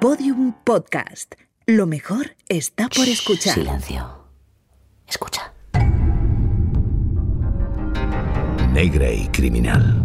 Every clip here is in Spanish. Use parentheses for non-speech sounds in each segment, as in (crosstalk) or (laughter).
Podium Podcast. Lo mejor está por escuchar. Silencio. Escucha. Negra y criminal.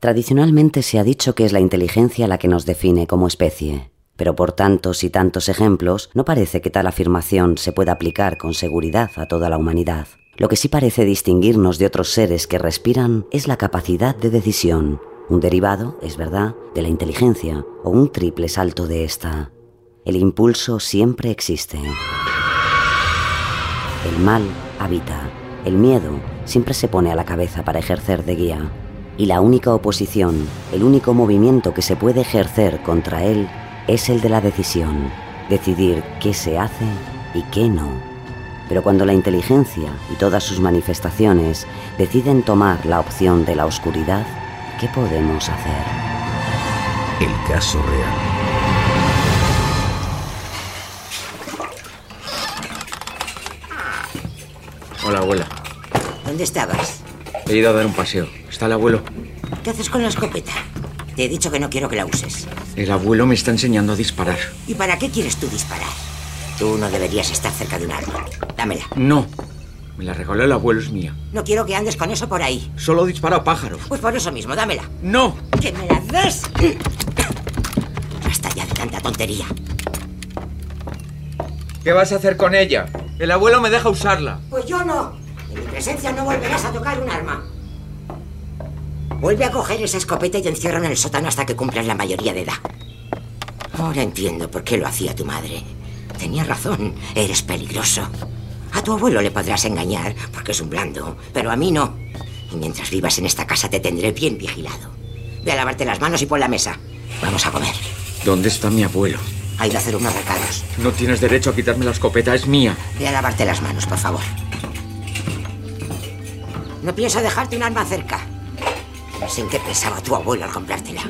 Tradicionalmente se ha dicho que es la inteligencia la que nos define como especie, pero por tantos y tantos ejemplos no parece que tal afirmación se pueda aplicar con seguridad a toda la humanidad. Lo que sí parece distinguirnos de otros seres que respiran es la capacidad de decisión, un derivado, es verdad, de la inteligencia o un triple salto de esta. El impulso siempre existe. El mal habita, el miedo siempre se pone a la cabeza para ejercer de guía y la única oposición, el único movimiento que se puede ejercer contra él es el de la decisión, decidir qué se hace y qué no. Pero cuando la inteligencia y todas sus manifestaciones deciden tomar la opción de la oscuridad, ¿qué podemos hacer? El caso real. Hola, abuela. ¿Dónde estabas? He ido a dar un paseo. ¿Está el abuelo? ¿Qué haces con la escopeta? Te he dicho que no quiero que la uses. El abuelo me está enseñando a disparar. ¿Y para qué quieres tú disparar? Tú no deberías estar cerca de un arma. Dámela. No. Me la regaló el abuelo, es mía. No quiero que andes con eso por ahí. Solo dispara a pájaros. Pues por eso mismo, dámela. ¡No! ¡Que me la des! Basta ya de tanta tontería. ¿Qué vas a hacer con ella? El abuelo me deja usarla. Pues yo no. En mi presencia no volverás a tocar un arma. Vuelve a coger esa escopeta y te encierran en el sótano hasta que cumplas la mayoría de edad. Ahora entiendo por qué lo hacía tu madre. Tenía razón, eres peligroso. A tu abuelo le podrás engañar porque es un blando, pero a mí no. Y mientras vivas en esta casa te tendré bien vigilado. Ve a lavarte las manos y pon la mesa. Vamos a comer. ¿Dónde está mi abuelo? Ha ido a hacer unos recados. No tienes derecho a quitarme la escopeta, es mía. Ve a lavarte las manos, por favor. No pienso dejarte un arma cerca. No sé en qué pensaba tu abuelo al comprártela.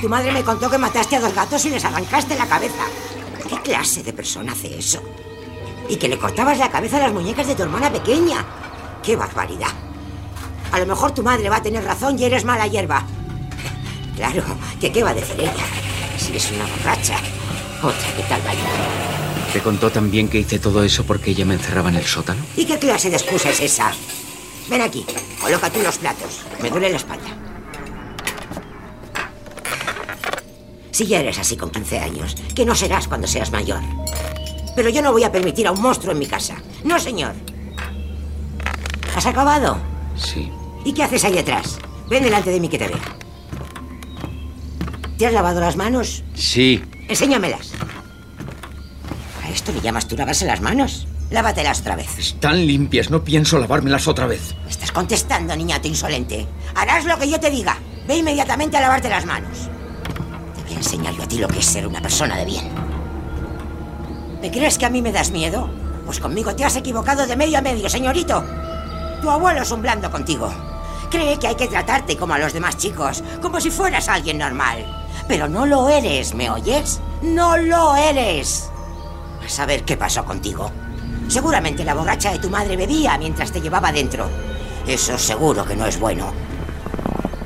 Tu madre me contó que mataste a dos gatos y les arrancaste la cabeza. ¿Qué clase de persona hace eso? Y que le cortabas la cabeza a las muñecas de tu hermana pequeña. ¡Qué barbaridad! A lo mejor tu madre va a tener razón y eres mala hierba. (laughs) Claro, que qué va a decir ella. Si es una borracha. Otra que tal vaya. ¿Te contó también que hice todo eso porque ella me encerraba en el sótano? ¿Y qué clase de excusa es esa? Ven aquí, coloca tú los platos. Me duele la espalda. Si ya eres así con 15 años, que no serás cuando seas mayor. Pero yo no voy a permitir a un monstruo en mi casa. No, señor. ¿Has acabado? Sí. ¿Y qué haces ahí detrás? Ven delante de mí que te vea. ¿Te has lavado las manos? Sí. Enséñamelas. ¿A esto le llamas tú lavarse las manos? Lávatelas otra vez. Están limpias, no pienso lavármelas otra vez. Me estás contestando, niñato insolente. Harás lo que yo te diga. Ve inmediatamente a lavarte las manos. Te voy a enseñar yo a ti lo que es ser una persona de bien. ¿Me crees que a mí me das miedo? Pues conmigo te has equivocado de medio a medio, señorito. Tu abuelo es un blando contigo. Cree que hay que tratarte como a los demás chicos, como si fueras alguien normal. Pero no lo eres, ¿me oyes? No lo eres. A saber qué pasó contigo. Seguramente la borracha de tu madre bebía mientras te llevaba dentro. Eso seguro que no es bueno.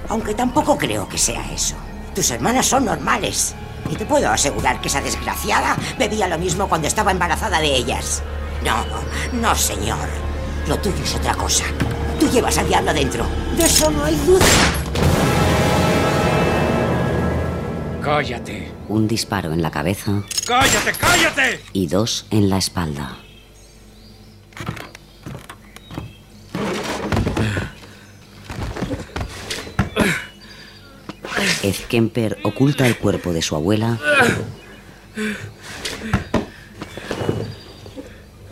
Aunque tampoco creo que sea eso. Tus hermanas son normales. Y te puedo asegurar que esa desgraciada bebía lo mismo cuando estaba embarazada de ellas. No, no, señor. Lo tuyo es otra cosa. Tú llevas al diablo dentro. De eso no hay duda. Cállate. Un disparo en la cabeza ¡Cállate, cállate! y dos en la espalda. Kemper oculta el cuerpo de su abuela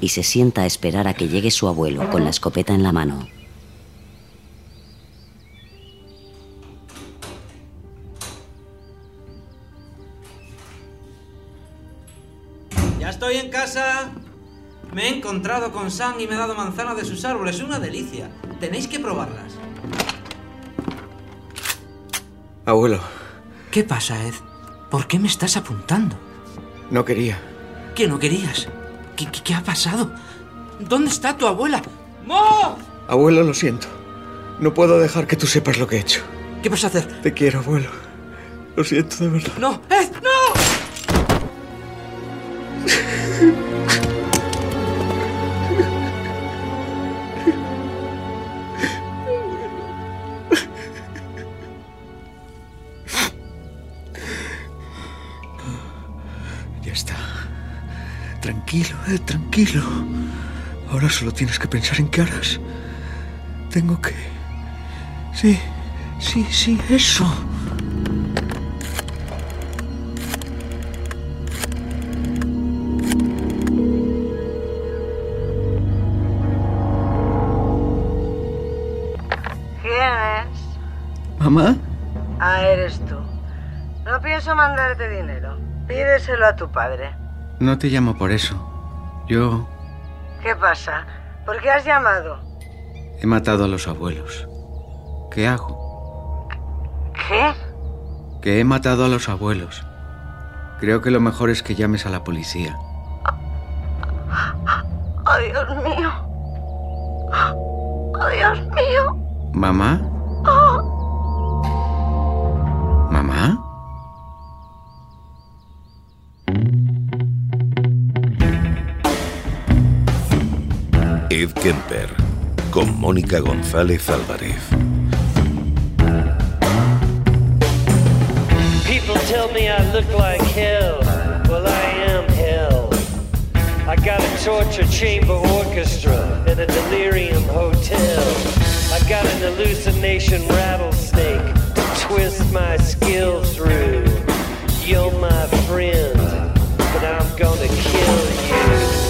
y se sienta a esperar a que llegue su abuelo con la escopeta en la mano. Ya estoy en casa. Me he encontrado con Sam y me ha dado manzana de sus árboles. Una delicia. Tenéis que probarlas. Abuelo, ¿Qué pasa, Ed? ¿Por qué me estás apuntando? no quería. ¿Que no querías? ¿Qué, qué, qué ha pasado? ¿Dónde está tu abuela? ¡No! Abuelo, lo siento. No puedo dejar que tú sepas lo que he hecho. ¿Qué vas a hacer? Te quiero, abuelo. Lo siento de verdad. ¡No! ¡Ed! ¡No! (laughs) tranquilo. Ahora solo tienes que pensar en qué harás. Tengo que... Sí, sí, sí, eso. ¿Quién es? ¿Mamá? Ah, eres tú. No pienso mandarte dinero. Pídeselo a tu padre. No te llamo por eso. Yo ¿Qué pasa? ¿Por qué has llamado? he matado a los abuelos. ¿Qué hago? ¿Qué? Que he matado a los abuelos. Creo que lo mejor es que llames a la policía. ¡Oh, Dios mío! ¡Oh, Dios mío! ¿Mamá? ¿Mamá? Ed Kemper, con Mónica González Álvarez. People tell me I look like hell. Well, I am hell. I got a torture chamber orchestra and a delirium hotel. I got an hallucination rattlesnake to twist my skill through. You're my friend, but I'm gonna kill you.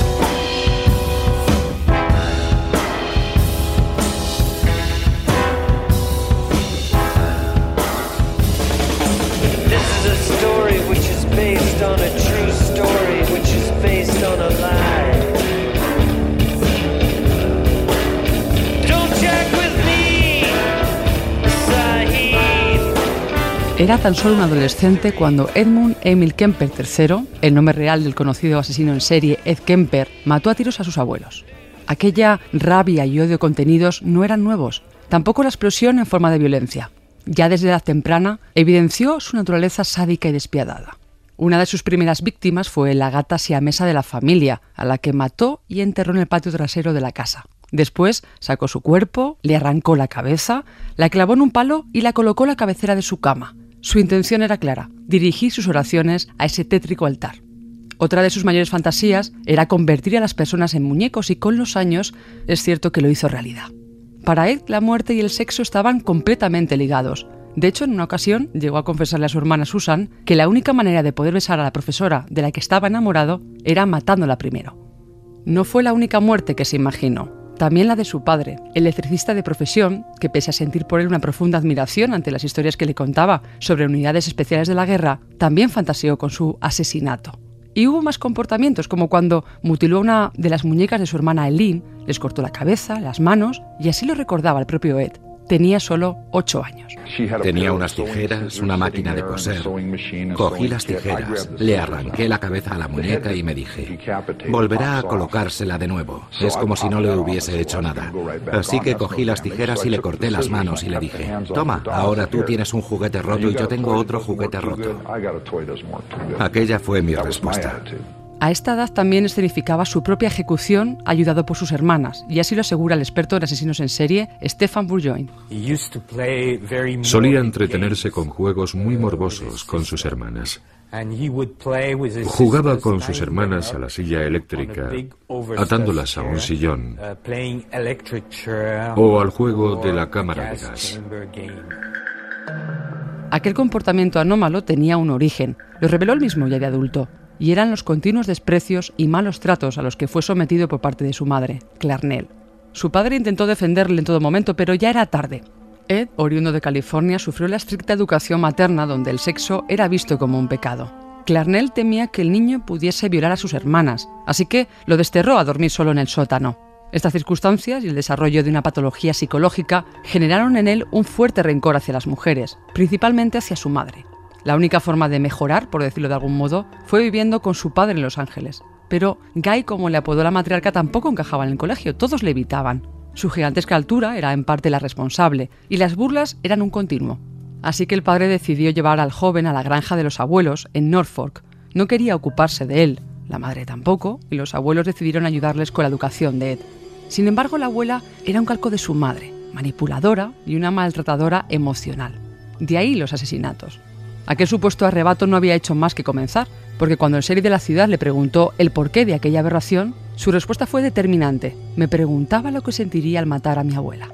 Era tan solo un adolescente cuando Edmund Emil Kemper III, el nombre real del conocido asesino en serie Ed Kemper, mató a tiros a sus abuelos. Aquella rabia y odio contenidos no eran nuevos, tampoco la explosión en forma de violencia. Ya desde edad temprana evidenció su naturaleza sádica y despiadada. Una de sus primeras víctimas fue la gata siamesa de la familia, a la que mató y enterró en el patio trasero de la casa. Después sacó su cuerpo, le arrancó la cabeza, la clavó en un palo y la colocó en la cabecera de su cama. Su intención era clara, dirigir sus oraciones a ese tétrico altar. Otra de sus mayores fantasías era convertir a las personas en muñecos y con los años es cierto que lo hizo realidad. Para Ed, la muerte y el sexo estaban completamente ligados. De hecho, en una ocasión llegó a confesarle a su hermana Susan que la única manera de poder besar a la profesora de la que estaba enamorado era matándola primero. No fue la única muerte que se imaginó, también la de su padre, electricista de profesión, que pese a sentir por él una profunda admiración ante las historias que le contaba sobre unidades especiales de la guerra, también fantaseó con su asesinato. Y hubo más comportamientos, como cuando mutiló una de las muñecas de su hermana Eileen, les cortó la cabeza, las manos, y así lo recordaba el propio Ed. Tenía solo ocho años. Tenía unas tijeras, una máquina de coser. Cogí las tijeras, le arranqué la cabeza a la muñeca y me dije, volverá a colocársela de nuevo. Es como si no le hubiese hecho nada. Así que cogí las tijeras y le corté las manos y le dije, toma, ahora tú tienes un juguete roto y yo tengo otro juguete roto. Aquella fue mi respuesta. A esta edad también escenificaba su propia ejecución ayudado por sus hermanas, y así lo asegura el experto en asesinos en serie, Stefan Bourgoin. Solía entretenerse con juegos muy morbosos con sus hermanas. Jugaba con sus hermanas a la silla eléctrica, atándolas a un sillón, o al juego de la cámara de gas. Aquel comportamiento anómalo tenía un origen, lo reveló él mismo ya de adulto, y eran los continuos desprecios y malos tratos a los que fue sometido por parte de su madre, Clarnell. Su padre intentó defenderle en todo momento, pero ya era tarde. Ed, oriundo de California, sufrió la estricta educación materna donde el sexo era visto como un pecado. Clarnell temía que el niño pudiese violar a sus hermanas, así que lo desterró a dormir solo en el sótano. Estas circunstancias y el desarrollo de una patología psicológica generaron en él un fuerte rencor hacia las mujeres, principalmente hacia su madre. La única forma de mejorar, por decirlo de algún modo, fue viviendo con su padre en Los Ángeles. Pero Guy, como le apodó la matriarca, tampoco encajaba en el colegio, todos le evitaban. Su gigantesca altura era en parte la responsable, y las burlas eran un continuo. Así que el padre decidió llevar al joven a la granja de los abuelos en Norfolk. No quería ocuparse de él, la madre tampoco, y los abuelos decidieron ayudarles con la educación de Ed. Sin embargo, la abuela era un calco de su madre, manipuladora y una maltratadora emocional. De ahí los asesinatos. Aquel supuesto arrebato no había hecho más que comenzar, porque cuando el sheriff de la ciudad le preguntó el porqué de aquella aberración, su respuesta fue determinante. Me preguntaba lo que sentiría al matar a mi abuela.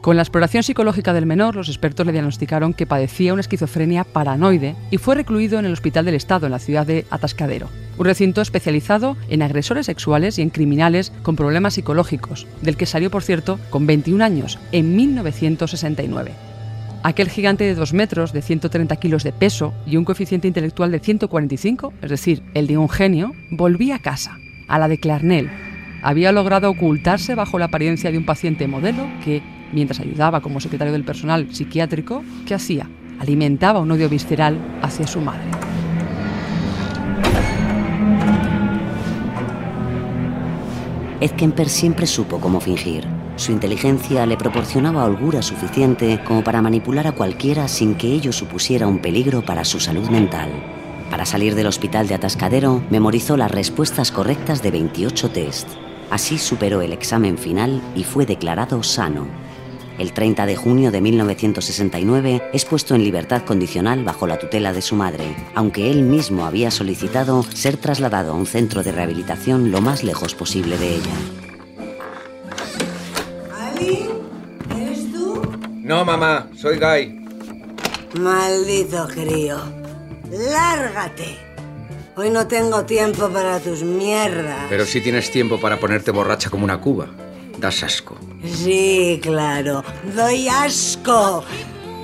Con la exploración psicológica del menor, los expertos le diagnosticaron que padecía una esquizofrenia paranoide y fue recluido en el Hospital del Estado en la ciudad de Atascadero, un recinto especializado en agresores sexuales y en criminales con problemas psicológicos, del que salió, por cierto, con 21 años, en 1969. Aquel gigante de 2 metros, de 130 kilos de peso y un coeficiente intelectual de 145, es decir, el de un genio, volvía a casa, a la de Clarnell. Había logrado ocultarse bajo la apariencia de un paciente modelo que, mientras ayudaba como secretario del personal psiquiátrico, ¿qué hacía? Alimentaba un odio visceral hacia su madre. Ed Kemper siempre supo cómo fingir. Su inteligencia le proporcionaba holgura suficiente como para manipular a cualquiera sin que ello supusiera un peligro para su salud mental. Para salir del hospital de Atascadero, memorizó las respuestas correctas de 28 test. Así superó el examen final y fue declarado sano. El 30 de junio de 1969 es puesto en libertad condicional bajo la tutela de su madre, aunque él mismo había solicitado ser trasladado a un centro de rehabilitación lo más lejos posible de ella. No, mamá, soy Guy. Maldito crío. Lárgate. Hoy no tengo tiempo para tus mierdas. Pero sí tienes tiempo para ponerte borracha como una cuba. Das asco. Sí, claro. Doy asco.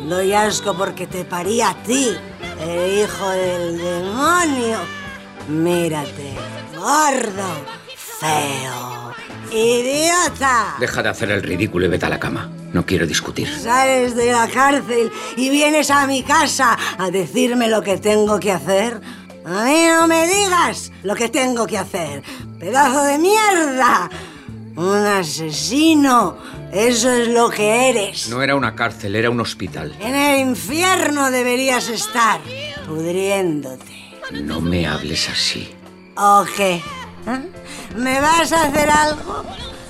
Doy asco porque te parí a ti, el hijo del demonio. Mírate, gordo, feo, idiota. Deja de hacer el ridículo y vete a la cama. No quiero discutir. Sales de la cárcel y vienes a mi casa a decirme lo que tengo que hacer. A mí no me digas lo que tengo que hacer. Pedazo de mierda. Un asesino. Eso es lo que eres. No era una cárcel, era un hospital. En el infierno deberías estar, pudriéndote. No me hables así. ¿O qué? ¿Eh? ¿Me vas a hacer algo?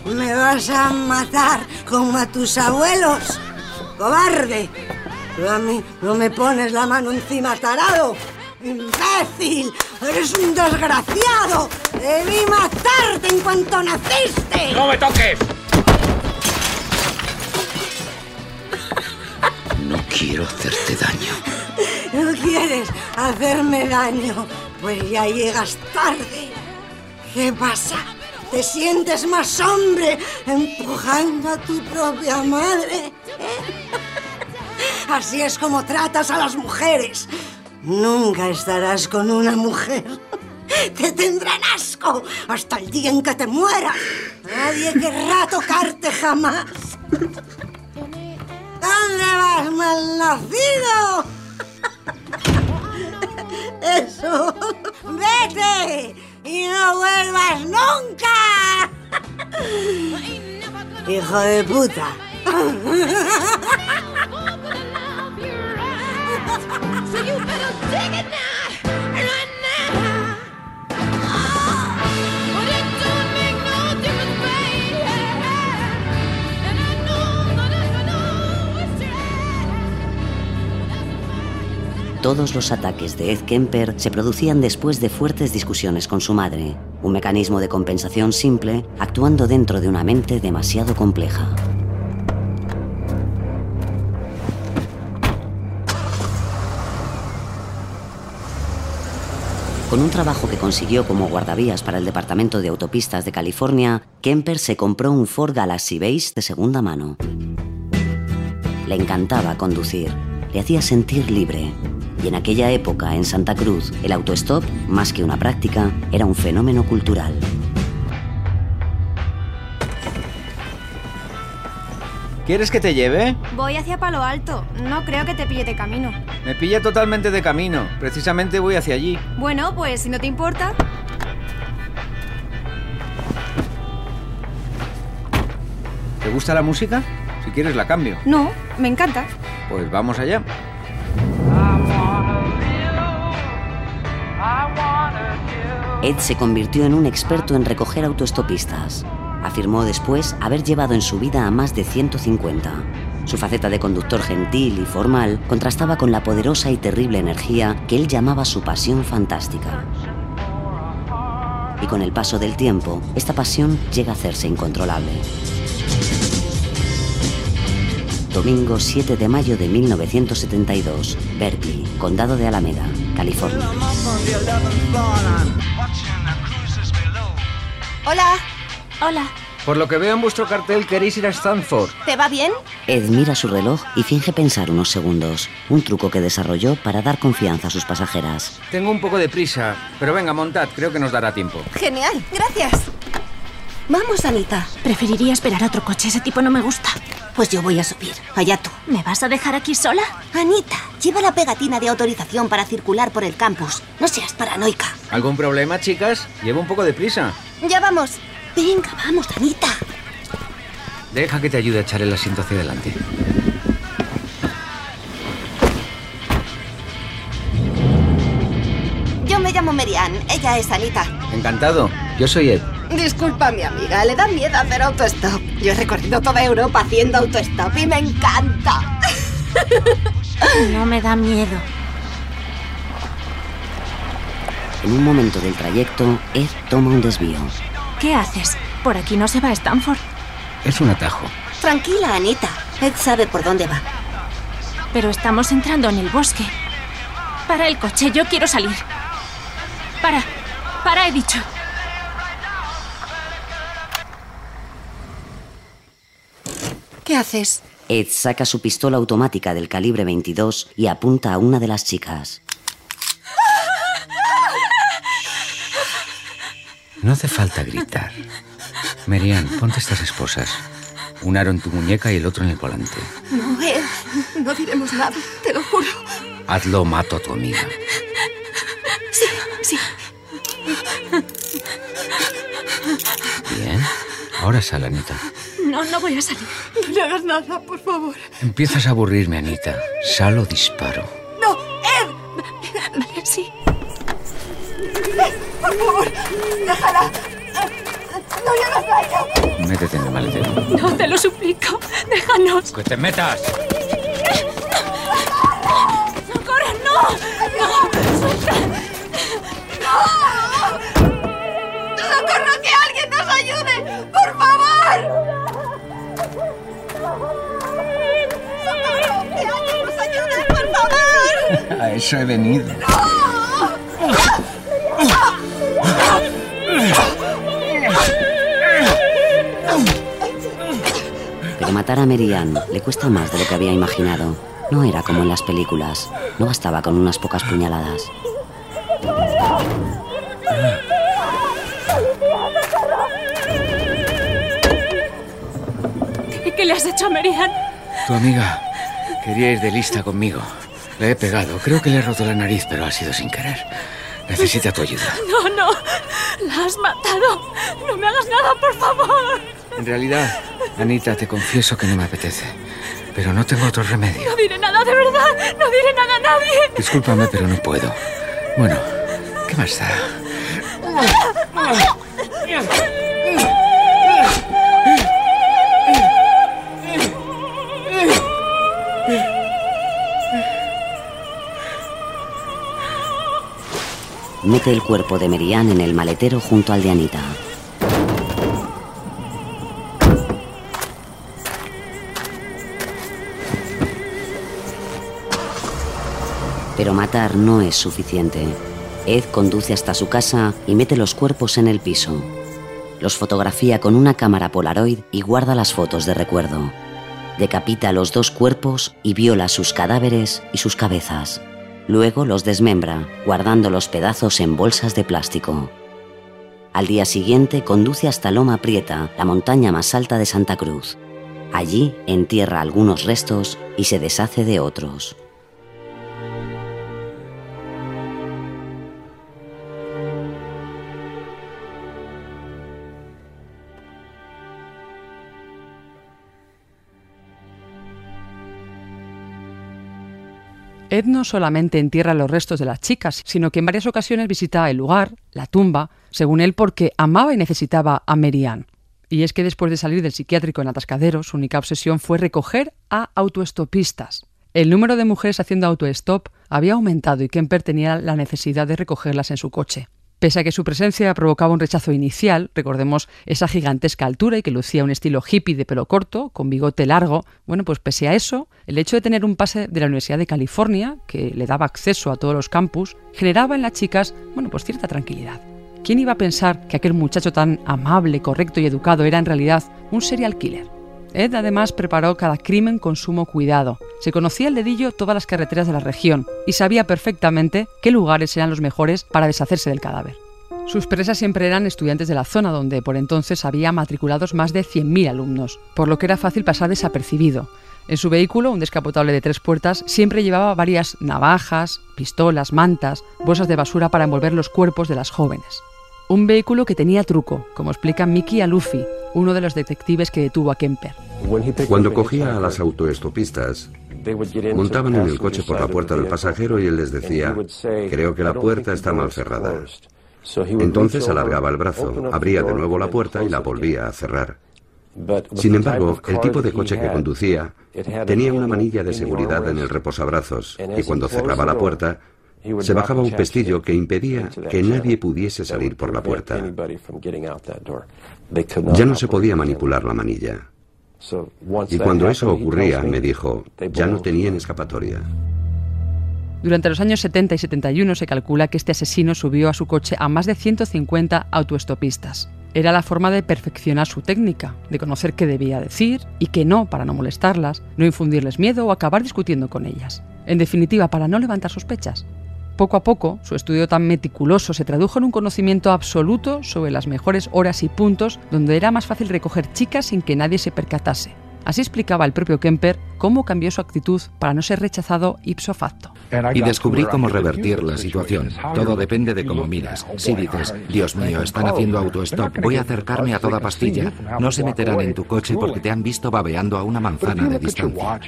¿Me vas a matar como a tus abuelos? ¡Cobarde! Tú a mí no me pones la mano encima, tarado. ¡Imbécil! ¡Eres un desgraciado! ¡Debí matarte en cuanto naciste! ¡No me toques! No quiero hacerte daño. ¿No quieres hacerme daño? Pues ya llegas tarde. ¿Qué pasa? ¿Te sientes más hombre empujando a tu propia madre? Así es como tratas a las mujeres. Nunca estarás con una mujer. Te tendrán asco hasta el día en que te mueras. Nadie querrá tocarte jamás. ¿Dónde vas, malnacido? Eso. Vete y no vuelvas nunca. Hijo de puta. Todos los ataques de Ed Kemper se producían después de fuertes discusiones con su madre, un mecanismo de compensación simple actuando dentro de una mente demasiado compleja. Con un trabajo que consiguió como guardavías para el Departamento de Autopistas de California, Kemper se compró un Ford Galaxy Base de segunda mano. Le encantaba conducir le hacía sentir libre. Y en aquella época, en Santa Cruz, el autostop, más que una práctica, era un fenómeno cultural. ¿Quieres que te lleve? Voy hacia Palo Alto. No creo que te pille de camino. Me pilla totalmente de camino. Precisamente voy hacia allí. Bueno, pues si no te importa. ¿Te gusta la música? Si quieres la cambio. No, me encanta. Pues vamos allá. Ed se convirtió en un experto en recoger autoestopistas. Afirmó después haber llevado en su vida a más de 150. Su faceta de conductor gentil y formal contrastaba con la poderosa y terrible energía que él llamaba su pasión fantástica. Y con el paso del tiempo, esta pasión llega a hacerse incontrolable. Domingo 7 de mayo de 1972, Berkeley, Condado de Alameda, California. Hola. Hola. Por lo que veo en vuestro cartel queréis ir a Stanford. ¿Te va bien? Ed mira su reloj y finge pensar unos segundos, un truco que desarrolló para dar confianza a sus pasajeras. Tengo un poco de prisa, pero venga, montad, creo que nos dará tiempo. Genial, gracias. Vamos, Anita. Preferiría esperar a otro coche. Ese tipo no me gusta. Pues yo voy a subir. Allá tú. ¿Me vas a dejar aquí sola? Anita, lleva la pegatina de autorización para circular por el campus. No seas paranoica. ¿Algún problema, chicas? Llevo un poco de prisa. Ya vamos. Venga, vamos, Anita. Deja que te ayude a echar el asiento hacia adelante. Yo me llamo Merian. Ella es Anita. Encantado. Yo soy Ed. Disculpa, mi amiga. Le da miedo hacer autostop. Yo he recorrido toda Europa haciendo autostop y me encanta. No me da miedo. En un momento del trayecto, Ed toma un desvío. ¿Qué haces? Por aquí no se va a Stanford. Es un atajo. Tranquila, Anita. Ed sabe por dónde va. Pero estamos entrando en el bosque. Para el coche, yo quiero salir. Para. Para, he dicho. Haces? Ed saca su pistola automática del calibre 22 y apunta a una de las chicas. No hace falta gritar. Merian, ponte estas esposas. Un aro en tu muñeca y el otro en el volante. No, Ed. No diremos nada. Te lo juro. Hazlo, mato a tu amiga. Sí, sí. Ahora sal, Anita. No, no voy a salir. No le hagas nada, por favor. Empiezas a aburrirme, Anita. Sal o disparo. ¡No! ¡Ed! Sí. ¡Por favor! ¡Déjala! ¡No le hagas daño! Métete en el maletero. No, te lo suplico. Déjanos. ¡Que te metas! ¡Socorro, no! ¡No! ¡Suelta! ¡Socorro, que alguien nos ayude! ¡Por favor! ¡Socorro, que alguien nos ayude! ¡Por favor! A eso he venido. Pero matar a Merian le cuesta más de lo que había imaginado. No era como en las películas. No bastaba con unas pocas puñaladas. Le has hecho a Merian? Tu amiga quería ir de lista conmigo. Le he pegado. Creo que le he roto la nariz, pero ha sido sin querer. Necesita tu ayuda. No, no. La has matado. No me hagas nada, por favor. En realidad, Anita, te confieso que no me apetece. Pero no tengo otro remedio. No diré nada, de verdad. No diré nada a nadie. Discúlpame, pero no puedo. Bueno, ¿qué más da? Mete el cuerpo de Merian en el maletero junto al de Anita. Pero matar no es suficiente. Ed conduce hasta su casa y mete los cuerpos en el piso. Los fotografía con una cámara Polaroid y guarda las fotos de recuerdo. decapita los dos cuerpos y viola sus cadáveres y sus cabezas. Luego los desmembra, guardando los pedazos en bolsas de plástico. Al día siguiente conduce hasta Loma Prieta, la montaña más alta de Santa Cruz. Allí entierra algunos restos y se deshace de otros. Ed no solamente entierra los restos de las chicas, sino que en varias ocasiones visita el lugar, la tumba, según él porque amaba y necesitaba a Merianne. Y es que después de salir del psiquiátrico en Atascadero, su única obsesión fue recoger a autoestopistas. El número de mujeres haciendo autoestop había aumentado y Kemper tenía la necesidad de recogerlas en su coche. Pese a que su presencia provocaba un rechazo inicial, recordemos esa gigantesca altura y que lucía un estilo hippie de pelo corto, con bigote largo, bueno, pues pese a eso, el hecho de tener un pase de la Universidad de California, que le daba acceso a todos los campus, generaba en las chicas, bueno, pues cierta tranquilidad. ¿Quién iba a pensar que aquel muchacho tan amable, correcto y educado era en realidad un serial killer? Ed además preparó cada crimen con sumo cuidado. Se conocía el dedillo todas las carreteras de la región y sabía perfectamente qué lugares eran los mejores para deshacerse del cadáver. Sus presas siempre eran estudiantes de la zona donde por entonces había matriculados más de 100.000 alumnos, por lo que era fácil pasar desapercibido. En su vehículo, un descapotable de tres puertas, siempre llevaba varias navajas, pistolas, mantas, bolsas de basura para envolver los cuerpos de las jóvenes. Un vehículo que tenía truco, como explica Mickey Alufi, uno de los detectives que detuvo a Kemper. Cuando cogía a las autoestopistas, montaban en el coche por la puerta del pasajero y él les decía, creo que la puerta está mal cerrada. Entonces alargaba el brazo, abría de nuevo la puerta y la volvía a cerrar. Sin embargo, el tipo de coche que conducía tenía una manilla de seguridad en el reposabrazos y cuando cerraba la puerta, se bajaba un pestillo que impedía que nadie pudiese salir por la puerta. Ya no se podía manipular la manilla. Y cuando eso ocurría, me dijo, ya no tenían escapatoria. Durante los años 70 y 71 se calcula que este asesino subió a su coche a más de 150 autoestopistas. Era la forma de perfeccionar su técnica, de conocer qué debía decir y qué no para no molestarlas, no infundirles miedo o acabar discutiendo con ellas. En definitiva, para no levantar sospechas. Poco a poco, su estudio tan meticuloso se tradujo en un conocimiento absoluto sobre las mejores horas y puntos donde era más fácil recoger chicas sin que nadie se percatase. Así explicaba el propio Kemper cómo cambió su actitud para no ser rechazado ipso facto. Y descubrí cómo revertir la situación. Todo depende de cómo miras. Si dices, Dios mío, están haciendo autostop, voy a acercarme a toda pastilla, no se meterán en tu coche porque te han visto babeando a una manzana de distancia.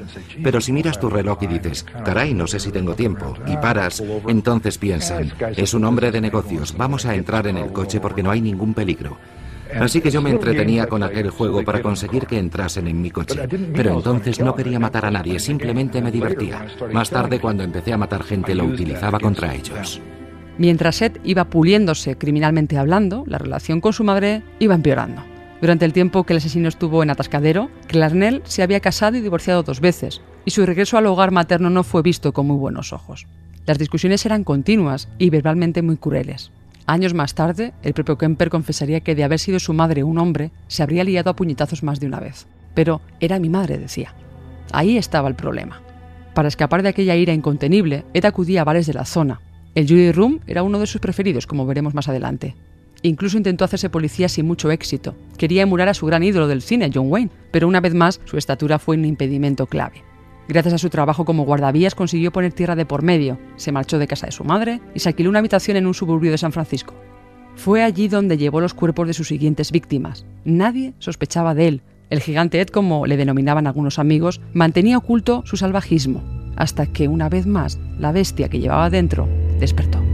Pero si miras tu reloj y dices, caray, no sé si tengo tiempo, y paras, entonces piensan, es un hombre de negocios, vamos a entrar en el coche porque no hay ningún peligro. Así que yo me entretenía con aquel juego para conseguir que entrasen en mi coche. Pero entonces no quería matar a nadie, simplemente me divertía. Más tarde, cuando empecé a matar gente, lo utilizaba contra ellos. Mientras Ed iba puliéndose criminalmente hablando, la relación con su madre iba empeorando. Durante el tiempo que el asesino estuvo en Atascadero, Clarnell se había casado y divorciado dos veces, y su regreso al hogar materno no fue visto con muy buenos ojos. Las discusiones eran continuas y verbalmente muy crueles. Años más tarde, el propio Kemper confesaría que de haber sido su madre un hombre, se habría liado a puñetazos más de una vez. Pero era mi madre, decía. Ahí estaba el problema. Para escapar de aquella ira incontenible, Ed acudía a bares de la zona. El Jury Room era uno de sus preferidos, como veremos más adelante. Incluso intentó hacerse policía sin mucho éxito. Quería emular a su gran ídolo del cine, John Wayne, pero una vez más su estatura fue un impedimento clave. Gracias a su trabajo como guardavías consiguió poner tierra de por medio, se marchó de casa de su madre y se alquiló una habitación en un suburbio de San Francisco. Fue allí donde llevó los cuerpos de sus siguientes víctimas. Nadie sospechaba de él. El gigante Ed, como le denominaban algunos amigos, mantenía oculto su salvajismo, hasta que una vez más la bestia que llevaba dentro despertó.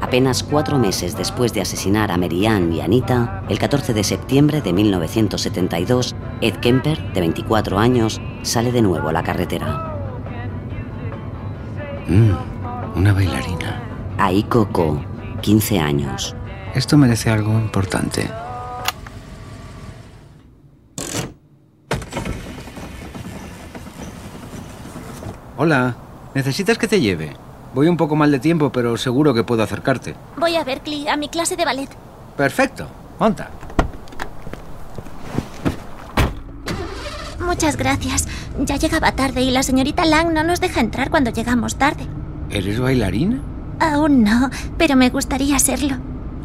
Apenas cuatro meses después de asesinar a Merianne y Anita, el 14 de septiembre de 1972, Ed Kemper, de 24 años, sale de nuevo a la carretera. Mm, una bailarina. Aiko Ko, 15 años. Esto merece algo importante. Hola, ¿necesitas que te lleve? Voy un poco mal de tiempo, pero seguro que puedo acercarte. Voy a Berkeley, a mi clase de ballet. Perfecto. Monta. Muchas gracias. Ya llegaba tarde y la señorita Lang no nos deja entrar cuando llegamos tarde. ¿Eres bailarina? Aún no, pero me gustaría serlo.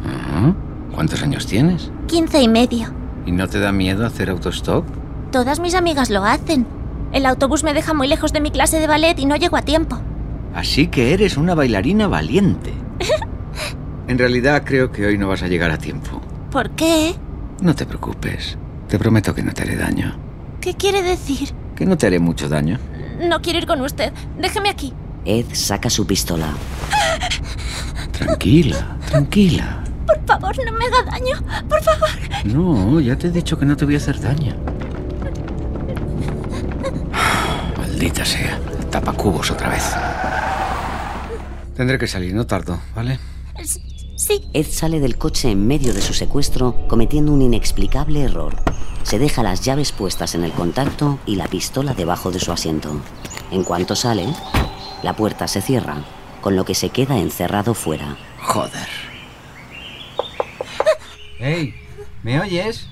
Ah, ¿Cuántos años tienes? Quince y medio. ¿Y no te da miedo hacer autostop? Todas mis amigas lo hacen. El autobús me deja muy lejos de mi clase de ballet y no llego a tiempo. Así que eres una bailarina valiente. (laughs) en realidad creo que hoy no vas a llegar a tiempo. ¿Por qué? No te preocupes. Te prometo que no te haré daño. ¿Qué quiere decir? Que no te haré mucho daño. No quiero ir con usted. Déjeme aquí. Ed saca su pistola. (laughs) Tranquila, tranquila. Por favor, no me haga daño. Por favor. No, ya te he dicho que no te voy a hacer daño. (laughs) Maldita sea. Tapa cubos otra vez. Tendré que salir, no tardo, ¿vale? Sí. Ed sale del coche en medio de su secuestro, cometiendo un inexplicable error. Se deja las llaves puestas en el contacto y la pistola debajo de su asiento. En cuanto sale, la puerta se cierra, con lo que se queda encerrado fuera. Joder. ¡Hey! ¿Me oyes?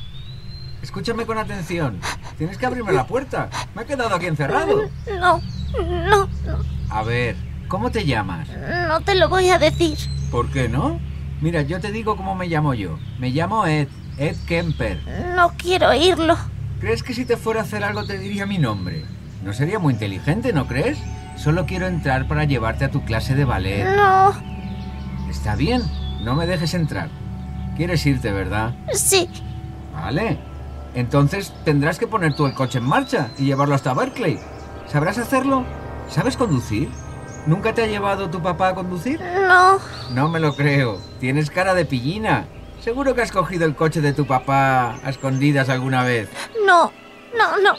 Escúchame con atención. Tienes que abrirme la puerta. Me he quedado aquí encerrado. No, no, no. A ver, ¿cómo te llamas? No te lo voy a decir. ¿Por qué no? Mira, yo te digo cómo me llamo yo. Me llamo Ed, Ed Kemper. No quiero oírlo. ¿Crees que si te fuera a hacer algo te diría mi nombre? No sería muy inteligente, ¿no crees? Solo quiero entrar para llevarte a tu clase de ballet. No. Está bien, no me dejes entrar. ¿Quieres irte, verdad? Sí. Vale. Entonces tendrás que poner tú el coche en marcha y llevarlo hasta Berkeley. ¿Sabrás hacerlo? ¿Sabes conducir? ¿Nunca te ha llevado tu papá a conducir? No. No me lo creo. Tienes cara de pillina. Seguro que has cogido el coche de tu papá a escondidas alguna vez. No. No, no,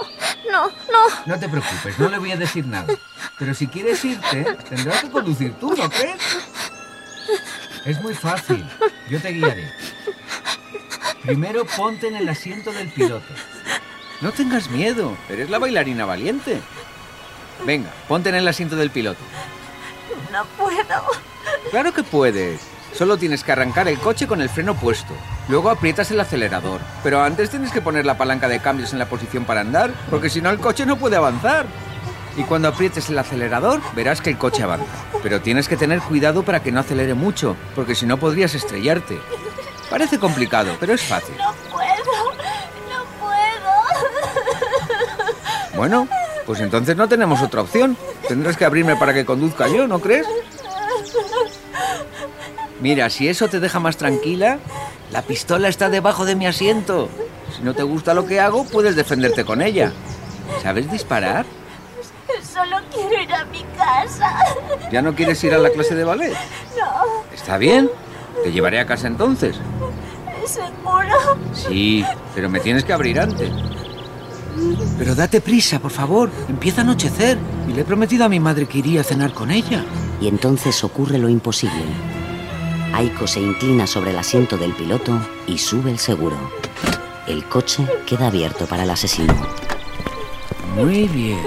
no, no. No te preocupes, no le voy a decir nada. Pero si quieres irte, tendrás que conducir tú, ¿no crees? Es muy fácil. Yo te guiaré. Primero ponte en el asiento del piloto. No tengas miedo, eres la bailarina valiente. Venga, ponte en el asiento del piloto. No puedo. Claro que puedes. Solo tienes que arrancar el coche con el freno puesto. Luego aprietas el acelerador. Pero antes tienes que poner la palanca de cambios en la posición para andar, porque si no el coche no puede avanzar. Y cuando aprietes el acelerador, verás que el coche avanza. Pero tienes que tener cuidado para que no acelere mucho, porque si no podrías estrellarte. Parece complicado, pero es fácil. No puedo. No puedo. Bueno, pues entonces no tenemos otra opción. Tendrás que abrirme para que conduzca yo, ¿no crees? Mira, si eso te deja más tranquila, la pistola está debajo de mi asiento. Si no te gusta lo que hago, puedes defenderte con ella. ¿Sabes disparar? Solo quiero ir a mi casa. ¿Ya no quieres ir a la clase de ballet? No. Está bien. Te llevaré a casa entonces. ¿Seguro? Sí, pero me tienes que abrir antes. Pero date prisa, por favor. Empieza a anochecer. Y le he prometido a mi madre que iría a cenar con ella. Y entonces ocurre lo imposible. Aiko se inclina sobre el asiento del piloto y sube el seguro. El coche queda abierto para el asesino. Muy bien.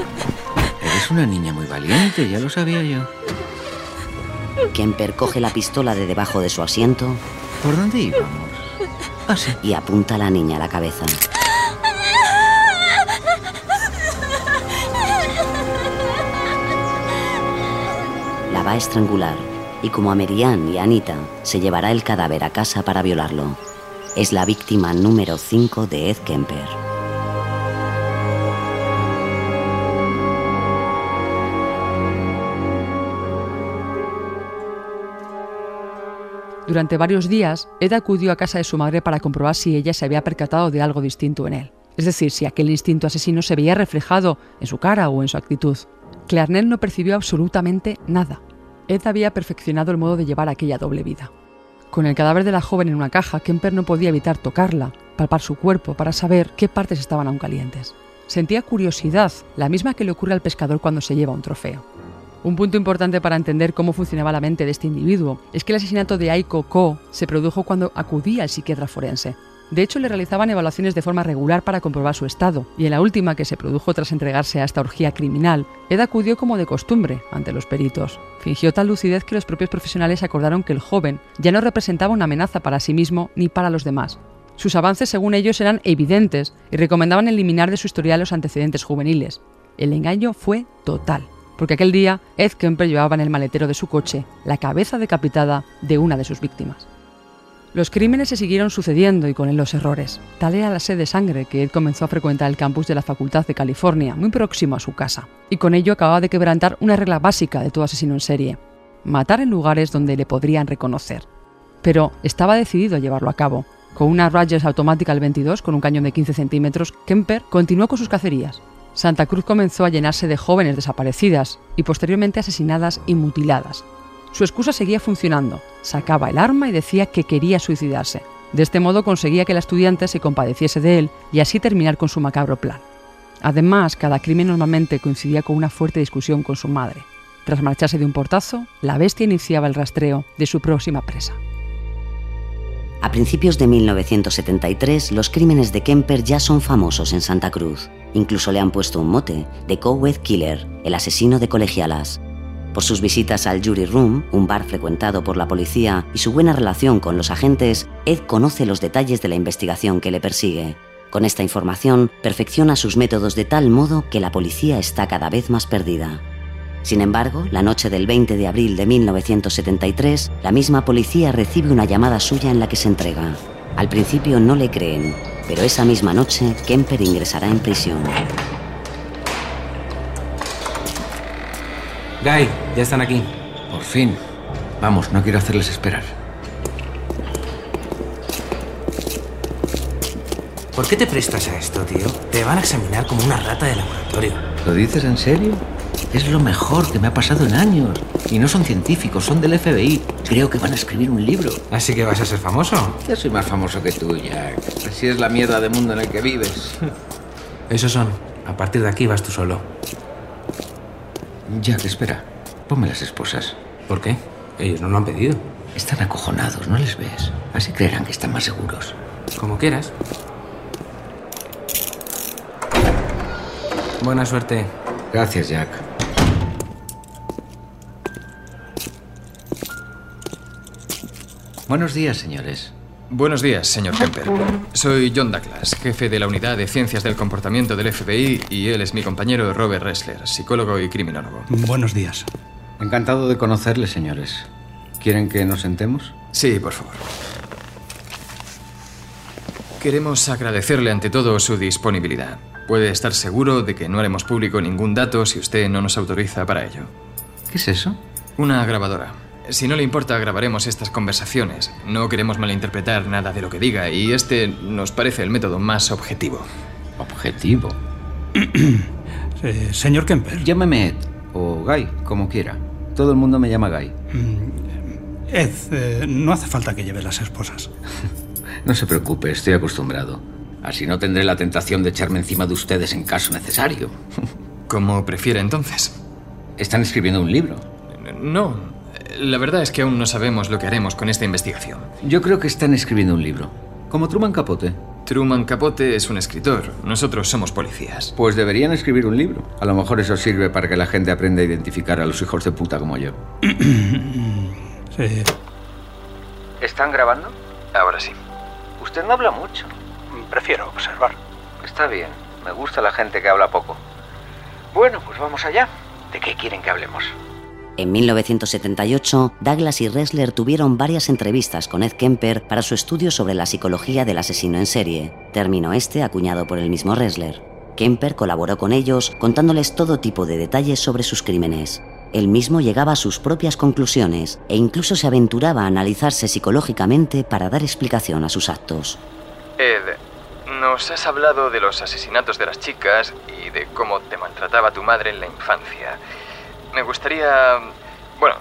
Eres una niña muy valiente, ya lo sabía yo. Kemper coge la pistola de debajo de su asiento. ¿Por dónde íbamos? Ah, sí. Y apunta a la niña a la cabeza. Va a estrangular y como a Merian y a Anita se llevará el cadáver a casa para violarlo. Es la víctima número 5 de Ed Kemper. Durante varios días, Ed acudió a casa de su madre para comprobar si ella se había percatado de algo distinto en él. Es decir, si aquel instinto asesino se veía reflejado en su cara o en su actitud. Clarnell no percibió absolutamente nada. Ed había perfeccionado el modo de llevar aquella doble vida. Con el cadáver de la joven en una caja, Kemper no podía evitar tocarla, palpar su cuerpo para saber qué partes estaban aún calientes. Sentía curiosidad, la misma que le ocurre al pescador cuando se lleva un trofeo. Un punto importante para entender cómo funcionaba la mente de este individuo es que el asesinato de Aiko Ko se produjo cuando acudía al psiquiatra forense. De hecho, le realizaban evaluaciones de forma regular para comprobar su estado, y en la última que se produjo tras entregarse a esta orgía criminal, Ed acudió como de costumbre ante los peritos. Fingió tal lucidez que los propios profesionales acordaron que el joven ya no representaba una amenaza para sí mismo ni para los demás. Sus avances, según ellos, eran evidentes y recomendaban eliminar de su historial los antecedentes juveniles. El engaño fue total, porque aquel día Ed Kemper llevaba en el maletero de su coche la cabeza decapitada de una de sus víctimas. Los crímenes se siguieron sucediendo y con él los errores. Tal era la sed de sangre que Ed comenzó a frecuentar el campus de la Facultad de California, muy próximo a su casa, y con ello acababa de quebrantar una regla básica de todo asesino en serie, matar en lugares donde le podrían reconocer. Pero estaba decidido a llevarlo a cabo. Con una Rogers automática al 22 con un cañón de 15 centímetros, Kemper continuó con sus cacerías. Santa Cruz comenzó a llenarse de jóvenes desaparecidas y posteriormente asesinadas y mutiladas, su excusa seguía funcionando. Sacaba el arma y decía que quería suicidarse. De este modo conseguía que la estudiante se compadeciese de él y así terminar con su macabro plan. Además, cada crimen normalmente coincidía con una fuerte discusión con su madre. Tras marcharse de un portazo, la bestia iniciaba el rastreo de su próxima presa. A principios de 1973, los crímenes de Kemper ya son famosos en Santa Cruz. Incluso le han puesto un mote, The Cowhead Killer, el asesino de colegialas, por sus visitas al Jury Room, un bar frecuentado por la policía, y su buena relación con los agentes, Ed conoce los detalles de la investigación que le persigue. Con esta información, perfecciona sus métodos de tal modo que la policía está cada vez más perdida. Sin embargo, la noche del 20 de abril de 1973, la misma policía recibe una llamada suya en la que se entrega. Al principio no le creen, pero esa misma noche Kemper ingresará en prisión. Guy, ya están aquí. Por fin. Vamos, no quiero hacerles esperar. ¿Por qué te prestas a esto, tío? Te van a examinar como una rata de laboratorio. ¿Lo dices en serio? Es lo mejor que me ha pasado en años. Y no son científicos, son del FBI. Creo que van a escribir un libro. ¿Así que vas a ser famoso? Ya soy más famoso que tú, Jack. Así es la mierda de mundo en el que vives. Esos son. A partir de aquí vas tú solo. Jack, espera. Ponme las esposas. ¿Por qué? Ellos no lo han pedido. Están acojonados, ¿no les ves? Así creerán que están más seguros. Como quieras. Buena suerte. Gracias, Jack. Buenos días, señores. Buenos días, señor Kemper. Soy John Douglas, jefe de la Unidad de Ciencias del Comportamiento del FBI, y él es mi compañero Robert Ressler, psicólogo y criminólogo. Buenos días. Encantado de conocerles, señores. ¿Quieren que nos sentemos? Sí, por favor. Queremos agradecerle ante todo su disponibilidad. Puede estar seguro de que no haremos público ningún dato si usted no nos autoriza para ello. ¿Qué es eso? Una grabadora. Si no le importa, grabaremos estas conversaciones. No queremos malinterpretar nada de lo que diga y este nos parece el método más objetivo. ¿Objetivo? (clears throat) Eh, señor Kemper. Llámeme Ed o Guy, como quiera. Todo el mundo me llama Guy. Mm, Ed, eh, no hace falta que lleve las esposas. (laughs) no se preocupe, estoy acostumbrado. Así no tendré la tentación de echarme encima de ustedes en caso necesario. Como prefiere entonces. ¿Están escribiendo un libro? No, la verdad es que aún no sabemos lo que haremos con esta investigación. Yo creo que están escribiendo un libro. Como Truman Capote. Truman Capote es un escritor. Nosotros somos policías. Pues deberían escribir un libro. A lo mejor eso sirve para que la gente aprenda a identificar a los hijos de puta como yo. (clears throat) sí. ¿Están grabando? Ahora sí. Usted no habla mucho. Prefiero observar. Está bien. Me gusta la gente que habla poco. Bueno, pues vamos allá. ¿De qué quieren que hablemos? En 1978, Douglas y Ressler tuvieron varias entrevistas con Ed Kemper para su estudio sobre la psicología del asesino en serie, término este acuñado por el mismo Ressler. Kemper colaboró con ellos contándoles todo tipo de detalles sobre sus crímenes. Él mismo llegaba a sus propias conclusiones e incluso se aventuraba a analizarse psicológicamente para dar explicación a sus actos. Ed, nos has hablado de los asesinatos de las chicas y de cómo te maltrataba tu madre en la infancia. Me gustaría... Bueno,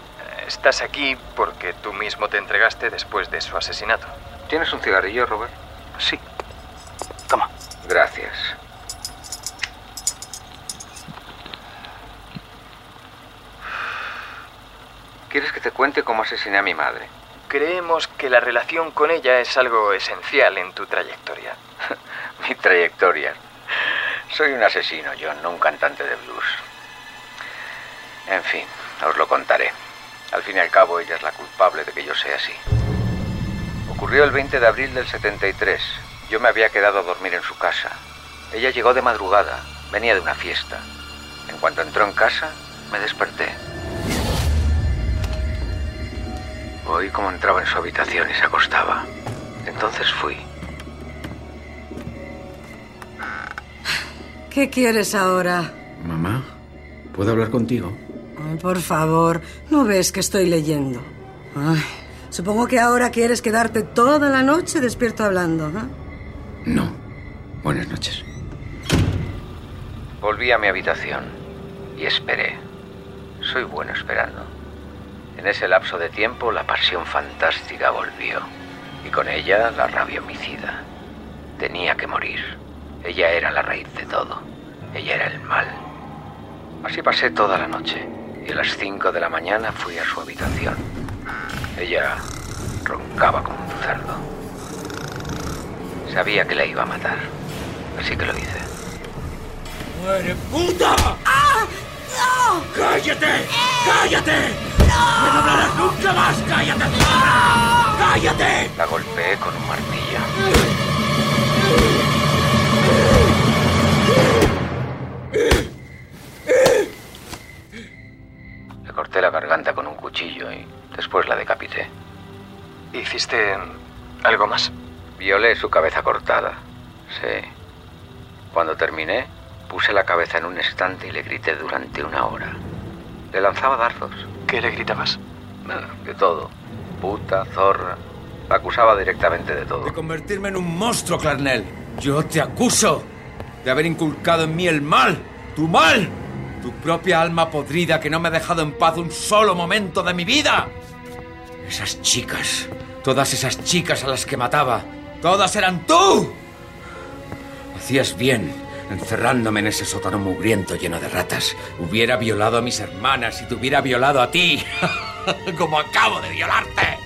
estás aquí porque tú mismo te entregaste después de su asesinato. ¿Tienes un cigarrillo, Robert? Sí. Toma. Gracias. ¿Quieres que te cuente cómo asesiné a mi madre? Creemos que la relación con ella es algo esencial en tu trayectoria. (laughs) mi trayectoria. Soy un asesino, John, no un cantante de blues. En fin, os lo contaré. Al fin y al cabo, ella es la culpable de que yo sea así. Ocurrió el 20 de abril del 73. Yo me había quedado a dormir en su casa. Ella llegó de madrugada, venía de una fiesta. En cuanto entró en casa, me desperté. Oí cómo entraba en su habitación y se acostaba. Entonces fui. ¿Qué quieres ahora? Mamá, ¿puedo hablar contigo? Ay, por favor, ¿no ves que estoy leyendo? Ay, supongo que ahora quieres quedarte toda la noche despierto hablando, ¿eh? No. Buenas noches. Volví a mi habitación y esperé. Soy bueno esperando. En ese lapso de tiempo la pasión fantástica volvió y con ella la rabia homicida. Tenía que morir. Ella era la raíz de todo. Ella era el mal. Así pasé toda la noche y a las 5 de la mañana fui a su habitación. Ella roncaba como un cerdo. Sabía que la iba a matar, así que lo hice. ¡Muere puta! ¡Ah! ¡No! ¡Cállate! ¡Cállate! ¡No! ¡No hablarás nunca más! ¡Cállate! ¡No! ¡Cállate! La golpeé con un martillo. La garganta con un cuchillo y después la decapité. ¿Hiciste algo más? Violé su cabeza cortada. Sí. Cuando terminé, puse la cabeza en un estante y le grité durante una hora. Le lanzaba dardos. ¿Qué le gritabas? De todo. Puta, zorra. La acusaba directamente de todo. De convertirme en un monstruo, Clarnell. Yo te acuso de haber inculcado en mí el mal. ¡Tu mal! Tu propia alma podrida que no me ha dejado en paz un solo momento de mi vida. Esas chicas. Todas esas chicas a las que mataba. Todas eran tú. Hacías bien encerrándome en ese sótano mugriento lleno de ratas. Hubiera violado a mis hermanas y te hubiera violado a ti. (laughs) Como acabo de violarte.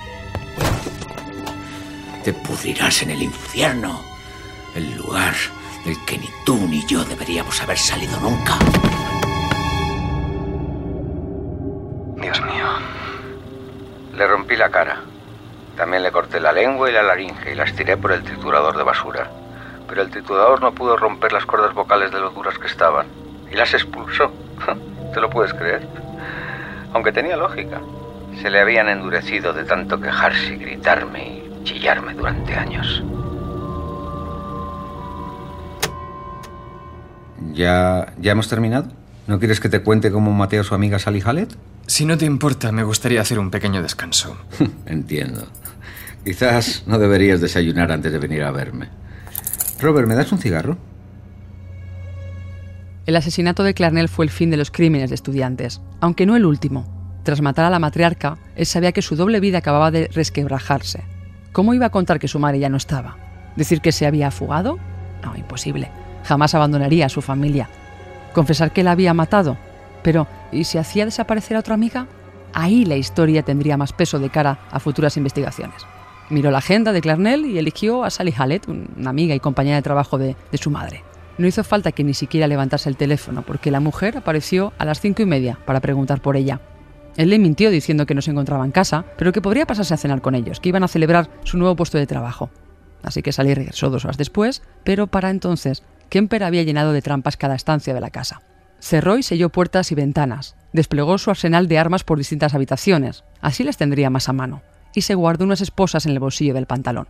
Te pudrirás en el infierno. El lugar del que ni tú ni yo deberíamos haber salido nunca. Cara. También le corté la lengua y la laringe y las tiré por el triturador de basura. Pero el triturador no pudo romper las cuerdas vocales de lo duras que estaban. Y las expulsó. (laughs) ¿Te lo puedes creer? Aunque tenía lógica. Se le habían endurecido de tanto quejarse gritarme y chillarme durante años. ¿Ya, ¿Ya hemos terminado? ¿No quieres que te cuente cómo maté a su amiga Sally Hallett? Si no te importa, me gustaría hacer un pequeño descanso. (laughs) Entiendo. Quizás no deberías desayunar antes de venir a verme. Robert, ¿me das un cigarro? El asesinato de Clarnell fue el fin de los crímenes de estudiantes, aunque no el último. Tras matar a la matriarca, él sabía que su doble vida acababa de resquebrajarse. ¿Cómo iba a contar que su madre ya no estaba? ¿Decir que se había fugado? No, imposible. Jamás abandonaría a su familia. ¿Confesar que la había matado? Pero, ¿y si hacía desaparecer a otra amiga? Ahí la historia tendría más peso de cara a futuras investigaciones. Miró la agenda de Clarnell y eligió a Sally Hallett, una amiga y compañera de trabajo de, su madre. No hizo falta que ni siquiera levantase el teléfono, porque la mujer apareció a las cinco y media para preguntar por ella. Él le mintió diciendo que no se encontraba en casa, pero que podría pasarse a cenar con ellos, que iban a celebrar su nuevo puesto de trabajo. Así que Sally regresó dos horas después, pero para entonces Kemper había llenado de trampas cada estancia de la casa. Cerró y selló puertas y ventanas. Desplegó su arsenal de armas por distintas habitaciones. Así les tendría más a mano. Y se guardó unas esposas en el bolsillo del pantalón.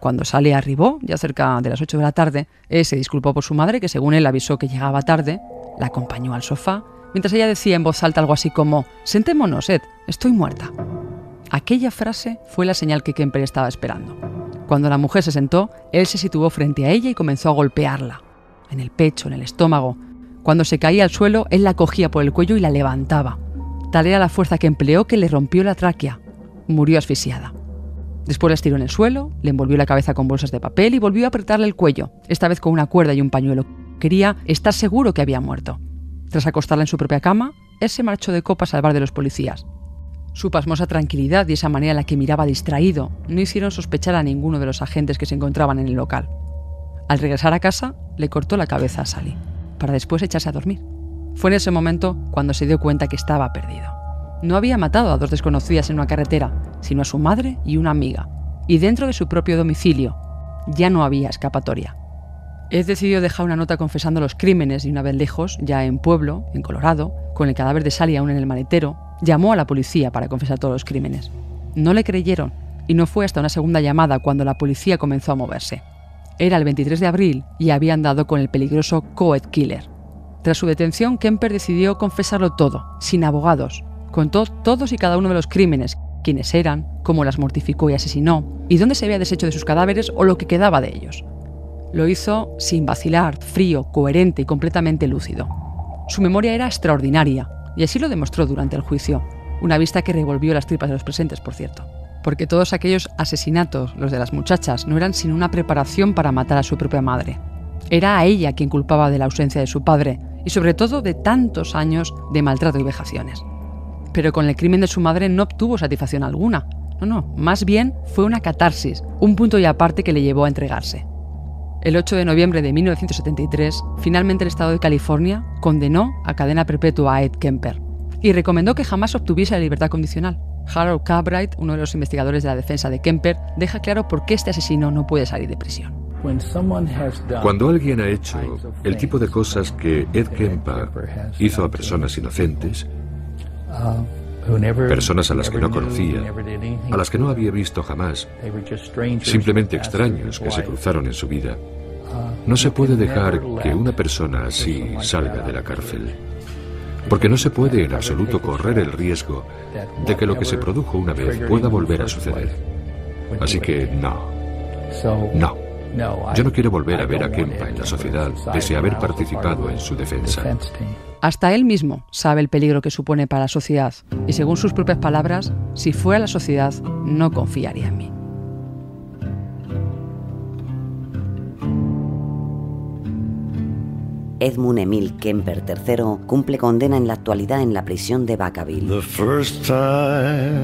Cuando Sally arribó, ya cerca de las 8 de la tarde, él se disculpó por su madre, que según él avisó que llegaba tarde, la acompañó al sofá, mientras ella decía en voz alta algo así como, Sentémonos, Ed, estoy muerta. Aquella frase fue la señal que Kemper estaba esperando. Cuando la mujer se sentó, él se situó frente a ella y comenzó a golpearla. En el pecho, en el estómago. Cuando se caía al suelo, él la cogía por el cuello y la levantaba. Tal era la fuerza que empleó que le rompió la tráquea. Murió asfixiada. Después la estiró en el suelo, le envolvió la cabeza con bolsas de papel y volvió a apretarle el cuello, esta vez con una cuerda y un pañuelo. Quería estar seguro que había muerto. Tras acostarla en su propia cama, él se marchó de copas al bar de los policías. Su pasmosa tranquilidad y esa manera en la que miraba distraído no hicieron sospechar a ninguno de los agentes que se encontraban en el local. Al regresar a casa, le cortó la cabeza a Sally, para después echarse a dormir. Fue en ese momento cuando se dio cuenta que estaba perdido. No había matado a dos desconocidas en una carretera, sino a su madre y una amiga. y dentro de su propio domicilio. Ya no había escapatoria. Ed decidió dejar una nota confesando los crímenes y una vez lejos, ya en Pueblo, en Colorado, con el cadáver de Sally aún en el maletero, llamó a la policía para confesar todos los crímenes. No le creyeron y no fue hasta una segunda llamada cuando la policía comenzó a moverse. Era el 23 de abril y habían dado con el peligroso Coed Killer. Tras su detención, Kemper decidió confesarlo todo, sin abogados. Contó todos y cada uno de los crímenes, quiénes eran, cómo las mortificó y asesinó, y dónde se había deshecho de sus cadáveres o lo que quedaba de ellos. Lo hizo sin vacilar, frío, coherente y completamente lúcido. Su memoria era extraordinaria, y así lo demostró durante el juicio, una vista que revolvió las tripas de los presentes, por cierto. Porque todos aquellos asesinatos, los de las muchachas, no eran sino una preparación para matar a su propia madre. Era a ella quien culpaba de la ausencia de su padre y sobre todo de tantos años de maltrato y vejaciones. Pero con el crimen de su madre no obtuvo satisfacción alguna. No, no, más bien fue una catarsis, un punto y aparte que le llevó a entregarse. El 8 de noviembre de 1973, finalmente el Estado de California condenó a cadena perpetua a Ed Kemper y recomendó que jamás obtuviese la libertad condicional. Harold Cabright, uno de los investigadores de la defensa de Kemper, deja claro por qué este asesino no puede salir de prisión. Cuando alguien ha hecho el tipo de cosas que Ed Kemper hizo a personas inocentes, personas a las que no conocía, a las que no había visto jamás, simplemente extraños que se cruzaron en su vida. No se puede dejar que una persona así salga de la cárcel, porque no se puede en absoluto correr el riesgo de que lo que se produjo una vez pueda volver a suceder. Así que no, no. Yo no quiero volver a ver a Kempa en la sociedad pese a haber participado en su defensa. Hasta él mismo sabe el peligro que supone para la sociedad y según sus propias palabras, si fuera la sociedad, no confiaría en mí. Edmund Emil Kemper III cumple condena en la actualidad en la prisión de Vacaville.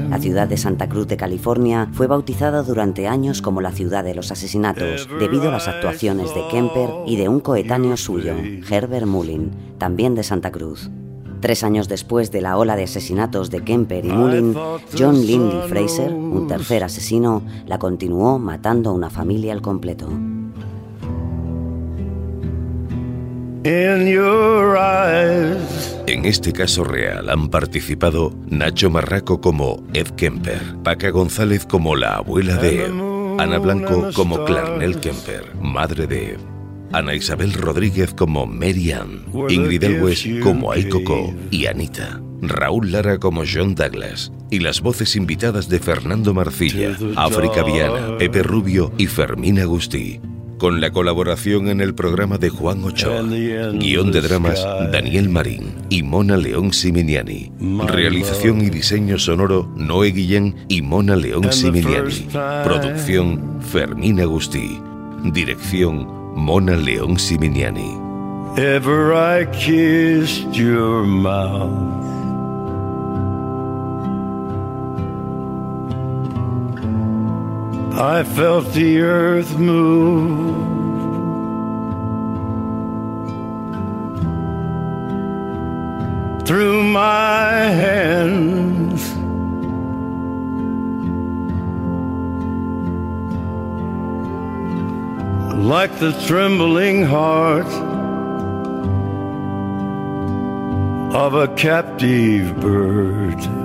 La ciudad de Santa Cruz de California fue bautizada durante años como la ciudad de los asesinatos debido a las actuaciones de Kemper y de un coetáneo suyo, Herbert Mullin, también de Santa Cruz. Tres años después de la ola de asesinatos de Kemper y Mullin, John Lindy Fraser, un tercer asesino, la continuó matando a una familia al completo. En este caso real han participado Nacho Marraco como Ed Kemper, Paca González como la abuela de Ed, Ana Blanco como Clarnell Kemper, madre de Ed, Ana Isabel Rodríguez como Mary Ann, Ingrid Elwes como Aikoko y Anita, Raúl Lara como John Douglas, y las voces invitadas de Fernando Marcilla, África Viana, Pepe Rubio y Fermín Agustí con la colaboración en el programa de Juan Ochoa, guion de dramas Daniel Marín y Mona León Siminiani, realización y diseño sonoro Noé Guillén y Mona León Siminiani, producción Fermín Agustí, dirección Mona León Siminiani. Ever I kissed your mouth. I felt the earth move. Through my hands. Like the trembling heart of a captive bird.